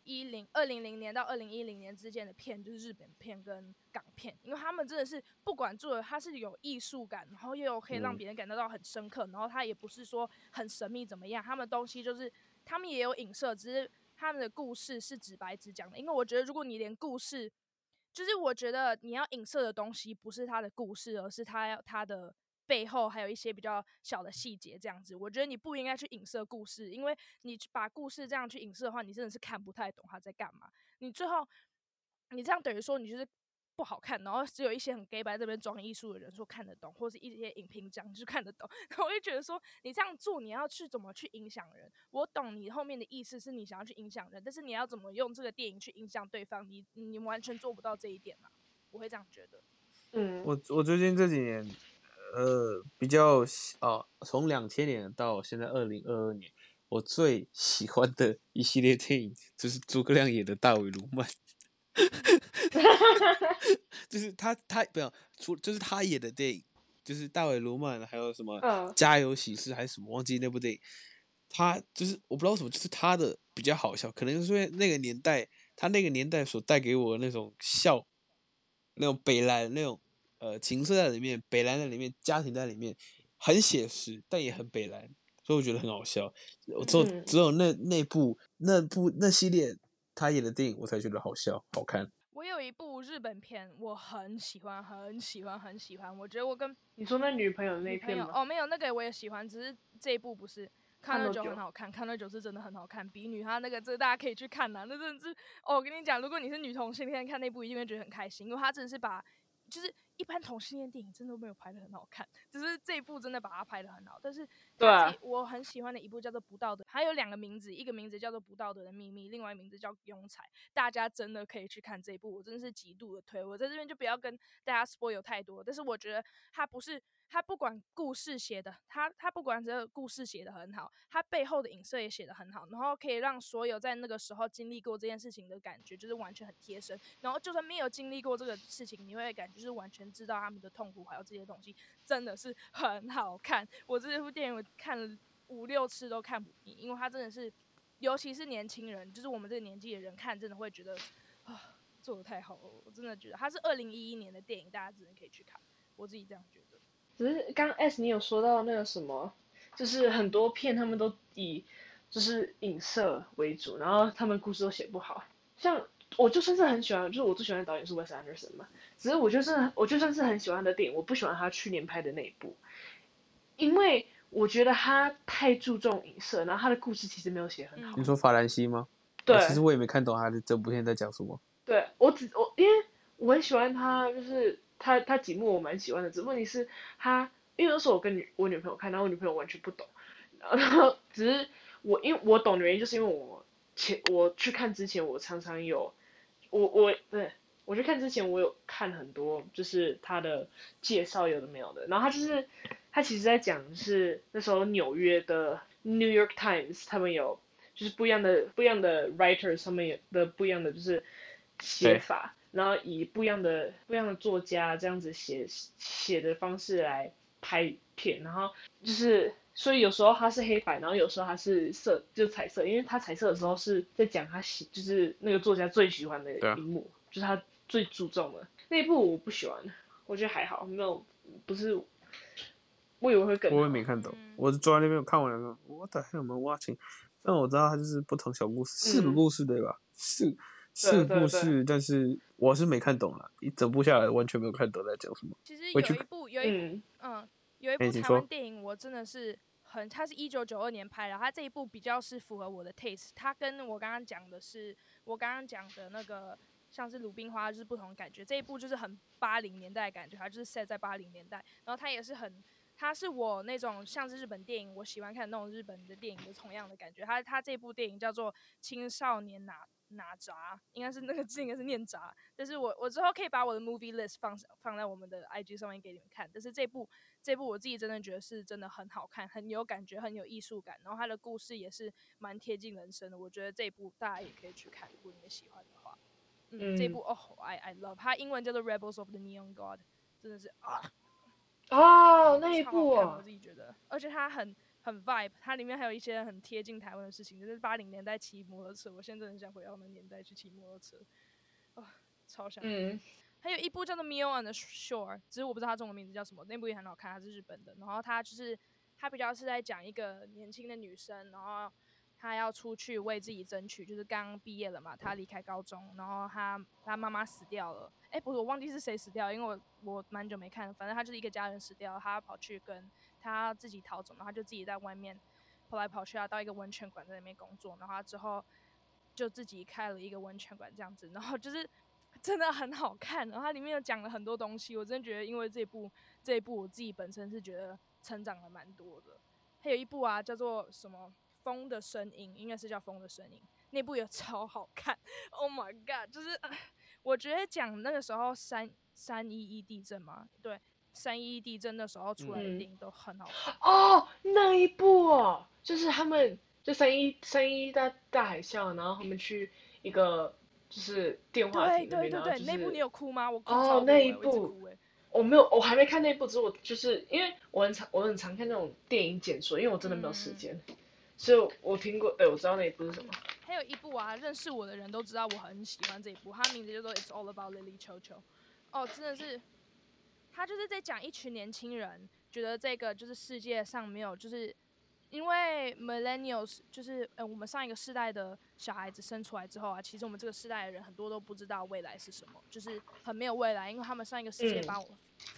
一零二零零年到二零一零年之间的片，就是日本片跟港片，因为他们真的是不管做的，它是有艺术感，然后又有可以让别人感觉到很深刻，然后它也不是说很神秘怎么样，他们东西就是他们也有影射，只是他们的故事是直白直讲的。因为我觉得，如果你连故事，就是我觉得你要影射的东西不是他的故事，而是他要他的。背后还有一些比较小的细节，这样子，我觉得你不应该去影射故事，因为你把故事这样去影射的话，你真的是看不太懂他在干嘛。你最后，你这样等于说你就是不好看，然后只有一些很 gay 白这边装艺术的人说看得懂，或是一些影评讲就是看得懂，然后我就觉得说你这样做，你要去怎么去影响人？我懂你后面的意思是你想要去影响人，但是你要怎么用这个电影去影响对方？你你完全做不到这一点嘛？我会这样觉得。嗯，我我最近这几年。呃，比较哦，从两千年到现在二零二二年，我最喜欢的一系列电影就是诸葛亮演的大尾鲈鳗，就是他他不要除就是他演的电影，就是大尾鲈鳗，还有什么家有喜事还是什么，忘记那部电影，他就是我不知道什么，就是他的比较好笑，可能是因为那个年代，他那个年代所带给我的那种笑，那种北来那种。呃，情色在里面，北兰在里面，家庭在里面，很写实，但也很北兰，所以我觉得很好笑。我只有只有那那部那部那系列他演的电影，我才觉得好笑好看。我有一部日本片，我很喜欢，很喜欢，很喜欢。我觉得我跟你说那女朋友那片吗？哦，没有，那个我也喜欢，只是这一部不是。看了酒很好看，看了酒是真的很好看，比女她那个这个大家可以去看呐，那真的是哦，我跟你讲，如果你是女同性恋看那部，一定会觉得很开心，因为他真的是把就是。一般同性恋电影真的没有拍的很好看，只是这一部真的把它拍的很好。但是，对，我很喜欢的一部叫做《不道德》，还有两个名字，一个名字叫做《不道德的秘密》，另外一个名字叫《庸才》。大家真的可以去看这一部，我真的是极度的推。我在这边就不要跟大家 spoil 太多，但是我觉得它不是。他不管故事写的，他他不管这个故事写的很好，他背后的影射也写的很好，然后可以让所有在那个时候经历过这件事情的感觉，就是完全很贴身。然后就算没有经历过这个事情，你会感觉就是完全知道他们的痛苦，还有这些东西，真的是很好看。我这部电影我看了五六次都看不腻，因为他真的是，尤其是年轻人，就是我们这个年纪的人看，真的会觉得啊，做的太好了。我真的觉得他是二零一一年的电影，大家真的可以去看。我自己这样觉得。只是刚 S 你有说到那个什么，就是很多片他们都以就是影射为主，然后他们故事都写不好。像我就算是很喜欢，就是我最喜欢的导演是 Wes Anderson 嘛。只是我就是我就算是很喜欢的电影，我不喜欢他去年拍的那一部，因为我觉得他太注重影射，然后他的故事其实没有写很好。你说法兰西吗？对，其实我也没看懂他的这部片在讲什么。对，我只我因为我很喜欢他，就是。他他几幕我蛮喜欢的，只问题是他，因为那时候我跟女我女朋友看，然后我女朋友完全不懂，然后只是我因为我懂的原因，就是因为我前我去看之前，我常常有我我对我去看之前，我有看很多就是他的介绍有的没有的，然后他就是他其实在讲是那时候纽约的 New York Times 他们有就是不一样的不一样的 writers 上面有的不一样的就是写法。然后以不一样的不一样的作家这样子写写的方式来拍片，然后就是所以有时候它是黑白，然后有时候它是色就彩色，因为它彩色的时候是在讲他喜就是那个作家最喜欢的一幕，就是他最注重的那一部我不喜欢，我觉得还好，没有不是，我以为会更我也没看懂，我是坐在那边看完了个，What the hell am I watching？但我知道它就是不同小故事，四个故事对吧？四。四故事，但是我是没看懂了，一整部下来完全没有看懂在讲什么。其实有一部，有一部，嗯，有一部台湾电影，我真的是很，它是一九九二年拍的，它这一部比较是符合我的 taste，它跟我刚刚讲的是，我刚刚讲的那个像是鲁冰花就是不同的感觉，这一部就是很八零年代的感觉，它就是 set 在八零年代，然后它也是很。它是我那种像是日本电影，我喜欢看那种日本的电影的同样的感觉。它它这部电影叫做《青少年哪哪吒》，应该是那个字应该是念杂。但是我我之后可以把我的 movie list 放放在我们的 IG 上面给你们看。但是这部这部我自己真的觉得是真的很好看，很有感觉，很有艺术感。然后它的故事也是蛮贴近人生的。我觉得这部大家也可以去看，如果你们喜欢的话。嗯，嗯这部哦，I I love，它英文叫做《Rebels of the Neon God》，真的是啊。哦，那一部哦，我自己觉得，而且它很很 vibe，它里面还有一些很贴近台湾的事情，就是八零年代骑摩托车，我现在很想回到那个年代去骑摩托车，哦，超想。嗯。还有一部叫做《Meal on the Shore》，只是我不知道它中文名字叫什么，那部也很好看，它是日本的，然后它就是它比较是在讲一个年轻的女生，然后。她要出去为自己争取，就是刚毕业了嘛，她离开高中，然后她她妈妈死掉了，哎、不是，我忘记是谁死掉，因为我我蛮久没看，反正她就是一个家人死掉，她跑去跟她自己逃走，然后他就自己在外面跑来跑去啊，到一个温泉馆在那边工作，然后她之后就自己开了一个温泉馆这样子，然后就是真的很好看，然后它里面有讲了很多东西，我真的觉得因为这部这一部我自己本身是觉得成长了蛮多的，还有一部啊叫做什么？风的声音应该是叫《风的声音》，那部也 超好看。Oh my god！就是我觉得讲那个时候三三一一地震嘛，对，三一一地震的时候出来的电影都很好看。嗯、哦，那一部哦，就是他们就三一三一大大海啸，然后他们去一个就是电话亭对对对那部你有哭吗？我哭哦，那一部我，没有，我还没看那部，只是我就是因为我很常我很常看那种电影解说，因为我真的没有时间。嗯所以我听过，对，我知道那一部是什么。还有一部啊，认识我的人都知道我很喜欢这一部，它名字叫做《It's All About Lily 球球》。哦，真的是，他就是在讲一群年轻人觉得这个就是世界上没有，就是因为 Millennials 就是呃我们上一个世代的小孩子生出来之后啊，其实我们这个世代的人很多都不知道未来是什么，就是很没有未来，因为他们上一个世界把我、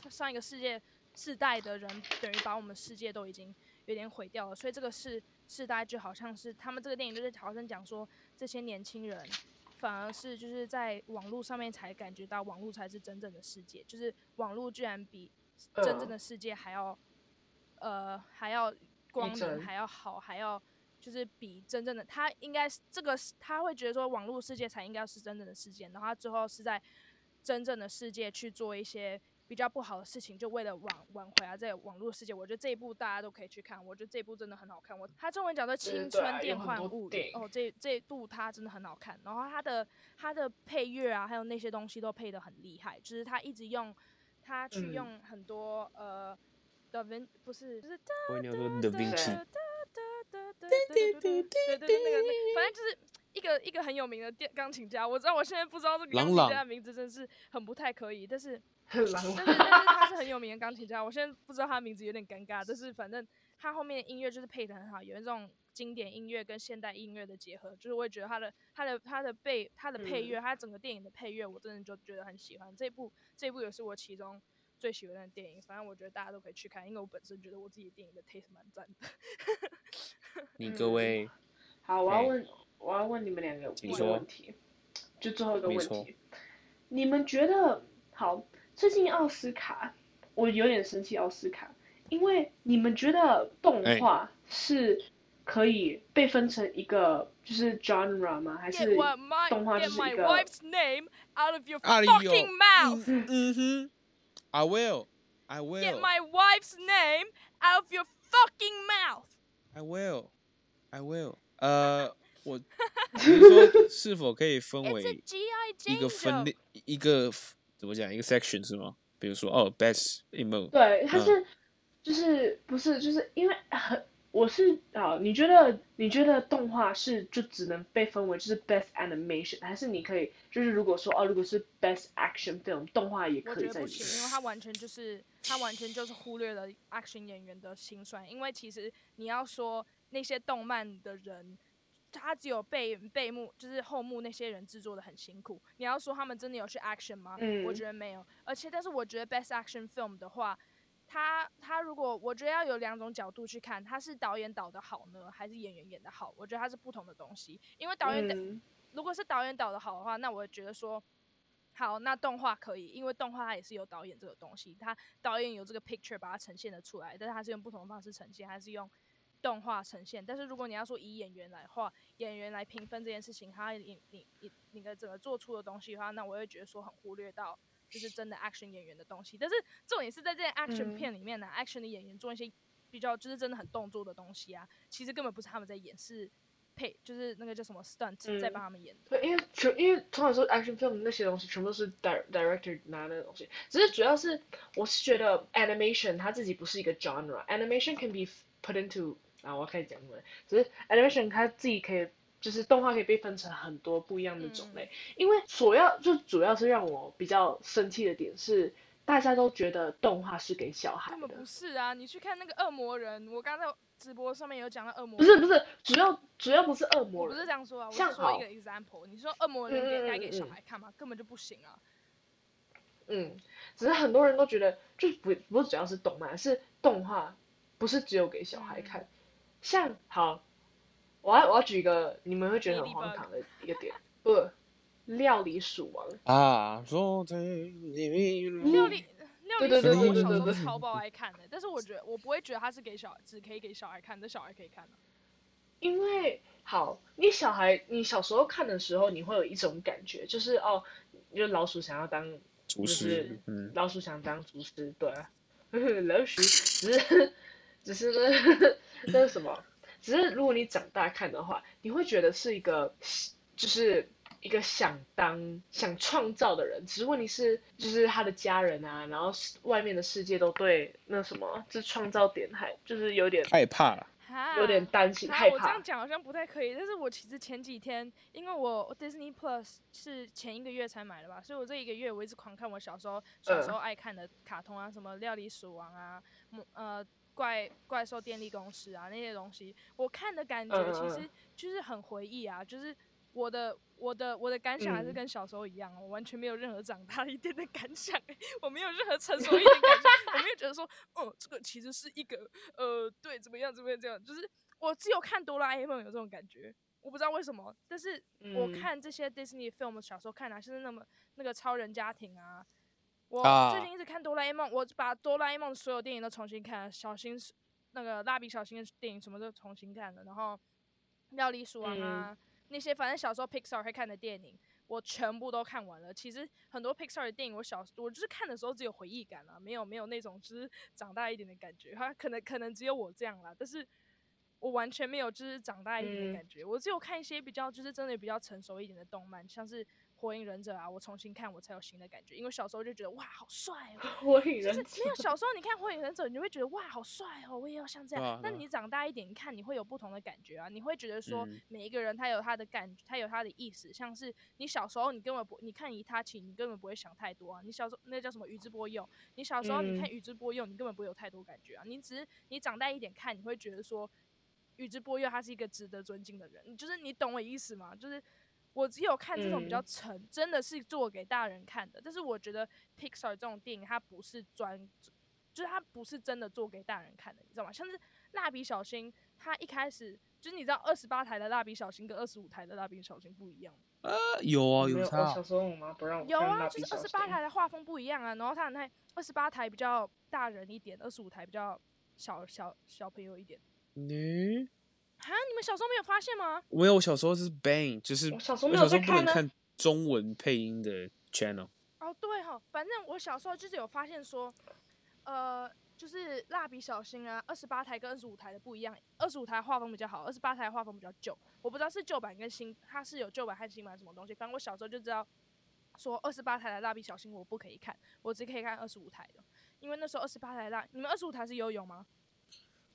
嗯、上一个世界世代的人等于把我们世界都已经有点毁掉了，所以这个世。世代就好像是他们这个电影就是好像讲说，这些年轻人反而是就是在网络上面才感觉到网络才是真正的世界，就是网络居然比真正的世界还要呃还要光明还要好还要就是比真正的他应该是这个他会觉得说网络世界才应该是真正的世界，然后他最后是在真正的世界去做一些。比较不好的事情，就为了挽挽回啊，在网络世界，我觉得这一部大家都可以去看。我觉得这一部真的很好看。我他中文叫做《青春电幻物语》哦，这这一部它真的很好看。然后它的它的配乐啊，还有那些东西都配得很厉害。就是他一直用他去用很多、嗯、呃，Da Vin 不是，就是我跟你说 Da Vinci，对对对对对，那个反正就是一个一个很有名的电钢琴家。我知道我现在不知道这个钢琴家的名字，真是很不太可以，但是。但是但是他是很有名的钢琴家，我现在不知道他的名字有点尴尬，但是反正他后面的音乐就是配的很好，有那种经典音乐跟现代音乐的结合，就是我也觉得他的他的他的配他的配乐，他整个电影的配乐，我真的就觉得很喜欢。这部这部也是我其中最喜欢的电影，反正我觉得大家都可以去看，因为我本身觉得我自己电影的 taste 蛮赞的。你各位、嗯，好，我要问我要问你们两个一个问题，就最后一个问题，你们觉得好？最近奥斯卡，我有点生气奥斯卡，因为你们觉得动画是可以被分成一个就是 genre 吗？还是动画就是一个？Get my wife's name out of your fucking mouth. 嗯哼 ，I will, I will. Get my wife's name out of your fucking mouth. I will, I will. 呃，我，比如说是否可以分为一个分裂一个。怎么讲？一个 section 是吗？比如说，哦，best emo。对，它是，嗯、就是不是就是因为很， 我是啊，你觉得你觉得动画是就只能被分为就是 best animation，还是你可以就是如果说哦，如果是 best action film，动画也可以在里面？我觉得不行，因为它完全就是它完全就是忽略了 action 演员的辛酸，因为其实你要说那些动漫的人。他只有背背幕，就是后幕那些人制作的很辛苦。你要说他们真的有去 action 吗？嗯，我觉得没有。而且，但是我觉得 best action film 的话，他他如果我觉得要有两种角度去看，他是导演导的好呢，还是演员演的好？我觉得他是不同的东西。因为导演的、嗯，如果是导演导的好的话，那我觉得说，好，那动画可以，因为动画它也是有导演这个东西，它导演有这个 picture 把它呈现的出来，但是它是用不同的方式呈现，还是用。动画呈现，但是如果你要说以演员来画，演员来评分这件事情，他你你你你的整个做出的东西的话，那我会觉得说很忽略到就是真的 action 演员的东西。但是重点是在这些 action 片里面呢、啊嗯、，action 的演员做一些比较就是真的很动作的东西啊，其实根本不是他们在演，是配就是那个叫什么 stunt 在帮他们演的。对，因为全因为通常说 action film 那些东西全部都是 director 拿的东西，只是主要是我是觉得 animation 它自己不是一个 genre，animation can be put into 啊，我要开始讲什么？只是 animation 它自己可以，就是动画可以被分成很多不一样的种类。嗯、因为主要就主要是让我比较生气的点是，大家都觉得动画是给小孩的。根本不是啊！你去看那个恶魔人，我刚才直播上面有讲到恶魔人。不是不是，主要主要不是恶魔人。不是这样说啊，我是说一个 example。你说恶魔人给该给小孩看吗？根本就不行啊。嗯，只是很多人都觉得，就不不是主要是动漫，是动画不是只有给小孩看。嗯像好，我要我要举一个你们会觉得很荒唐的一个点，不，料理鼠王啊，料理料理鼠王我小时候超爆爱看的，但是我觉得我不会觉得它是给小只可以给小孩看，但小孩可以看的。因为好，你小孩你小时候看的时候，你会有一种感觉，就是哦，就老鼠想要当厨师，嗯，老鼠想当厨师，对，老鼠只是只是呢。这是什么？只是如果你长大看的话，你会觉得是一个，就是一个想当、想创造的人。只是问题是，就是他的家人啊，然后外面的世界都对那什么，这创造点还就是有点害怕了，有点担心害怕。我这样讲好像不太可以，但是我其实前几天，因为我 Disney Plus 是前一个月才买的吧，所以我这一个月我一直狂看我小时候小时候爱看的卡通啊，什么料理鼠王啊，呃。怪怪兽电力公司啊，那些东西，我看的感觉其实就是很回忆啊，就是我的我的我的感想还是跟小时候一样，我完全没有任何长大 一点的感想，我没有任何成熟一点的感想，我没有觉得说，哦，这个其实是一个呃，对，怎么样怎么样这样，就是我只有看哆啦 A 梦有这种感觉，我不知道为什么，但是我看这些 Disney film 小时候看啊，就是那么那个超人家庭啊。我最近一直看哆啦 A 梦，我把哆啦 A 梦所有电影都重新看了，小新那个蜡笔小新的电影什么都重新看了，然后料理鼠王啊、嗯、那些，反正小时候 Pixar 会看的电影，我全部都看完了。其实很多 Pixar 的电影，我小我就是看的时候只有回忆感啊，没有没有那种就是长大一点的感觉。哈，可能可能只有我这样啦，但是我完全没有就是长大一点的感觉。嗯、我只有看一些比较就是真的比较成熟一点的动漫，像是。火影忍者啊，我重新看我才有新的感觉，因为小时候就觉得哇好帅哦。火影忍者就是没有小时候你看火影忍者，你就会觉得哇好帅哦，我也要像这样。那、啊、你长大一点，你看你会有不同的感觉啊，你会觉得说每一个人他有他的感觉，他有他的意思，像是你小时候你根本不，你看伊他奇你根本不会想太多啊。你小时候那叫什么宇智波鼬，你小时候你看宇智波鼬，你根本不会有太多感觉啊。你只是你长大一点看，你会觉得说宇智波鼬他是一个值得尊敬的人，就是你懂我意思吗？就是。我只有看这种比较沉、嗯，真的是做给大人看的。但是我觉得 Pixar 这种电影，它不是专，就是它不是真的做给大人看的，你知道吗？像是蜡笔小新，它一开始就是你知道二十八台的蜡笔小新跟二十五台的蜡笔小新不一样。呃，有啊，有差。小时候我妈不让我看。有啊，就是二十八台的画风不一样啊。然后它那二十八台比较大人一点，二十五台比较小小小朋友一点。你、嗯。啊！你们小时候没有发现吗？没有，我小时候是 Bang，就是我小时候不能看中文配音的 channel。哦，对哈，反正我小时候就是有发现说，呃，就是蜡笔小新啊，二十八台跟二十五台的不一样，二十五台画风比较好，二十八台画风比较旧。我不知道是旧版跟新，它是有旧版还是新版什么东西。反正我小时候就知道，说二十八台的蜡笔小新我不可以看，我只可以看二十五台的，因为那时候二十八台的蜡，你们二十五台是游泳吗？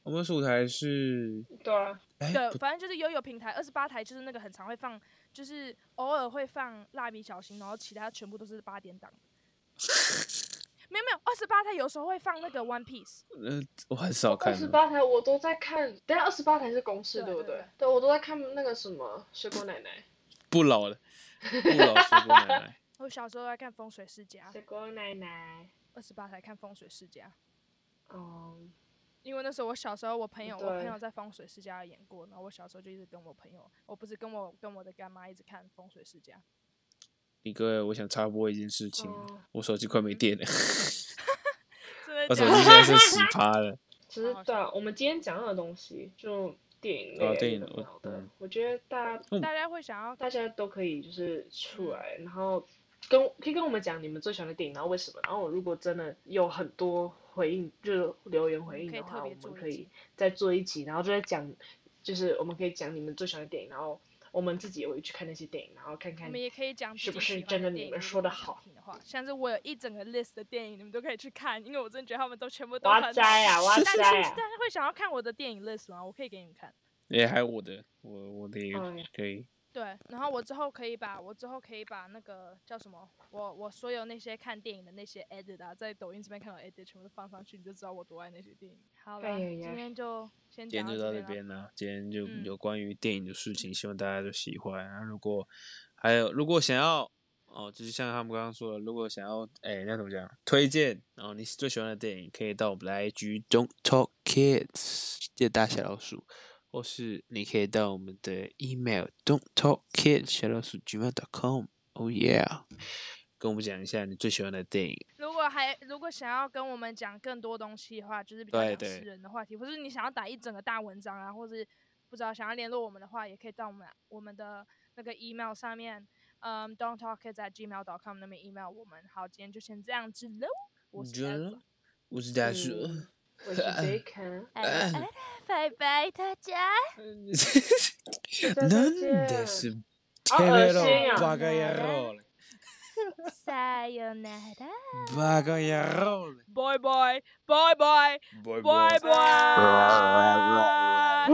我们十五台是，对啊，对，反正就是悠悠平台，二十八台就是那个很常会放，就是偶尔会放蜡笔小新，然后其他全部都是八点档。没有没有，二十八台有时候会放那个 One Piece。嗯、呃，我很少看。二十八台我都在看，等下二十八台是公式对不对？对，我都在看那个什么水果奶奶。不老了，不老水果奶奶。我小时候在看风水世家。水果奶奶。二十八台看风水世家。哦、um。因为那时候我小时候，我朋友我朋友在风水世家演过，然后我小时候就一直跟我朋友，我不是跟我跟我的干妈一直看风水世家。李哥，我想插播一件事情，哦、我手机快没电了，我手机现在是十趴了。其实对啊，我们今天讲到的东西就电影类、影我嗯，我觉得大家、嗯、大家会想要，大家都可以就是出来，然后跟可以跟我们讲你们最喜欢的电影，然后为什么？然后我如果真的有很多。回应就是留言回应的话，我们可以再做一集，然后就在讲，就是我们可以讲你们最喜欢的电影，然后我们自己也会去看那些电影，然后看看。我们也可以讲是不是真的你们说的好。的话，像是我有一整个 list 的电影，你们都可以去看，因为我真的觉得他们都全部都很。哇塞啊！哇塞啊！大家会想要看我的电影 list 吗？我可以给你们看。也还有我的，我我的也可以。对，然后我之后可以把我之后可以把那个叫什么，我我所有那些看电影的那些 edit 啊，在抖音这边看到 edit 全部都放上去，你就知道我多爱那些电影。好了，今天就先今天就到这边了。今天就有关于电影的事情，嗯、希望大家都喜欢。然后如果还有如果想要哦，就是像他们刚刚说的，如果想要哎，那怎么讲？推荐然后、哦、你最喜欢的电影，可以到我们的 IG Don't Talk Kids，记得大写老鼠。或是你可以到我们的 email don't talk kids 小老鼠 gmail.com oh yeah，跟我们讲一下你最喜欢的电影。如果还如果想要跟我们讲更多东西的话，就是比较讲私人的话题，或是你想要打一整个大文章啊，或是不知道想要联络我们的话，也可以到我们我们的那个 email 上面，嗯、um,，don't talk kids at gmail.com 那边 email 我们。好，今天就先这样子喽。我是我是大叔。我是 贝肯，拜拜大家。真的是太恶心啊！巴嘎亚罗，撒由那拉，巴嘎亚罗，拜拜拜拜拜拜。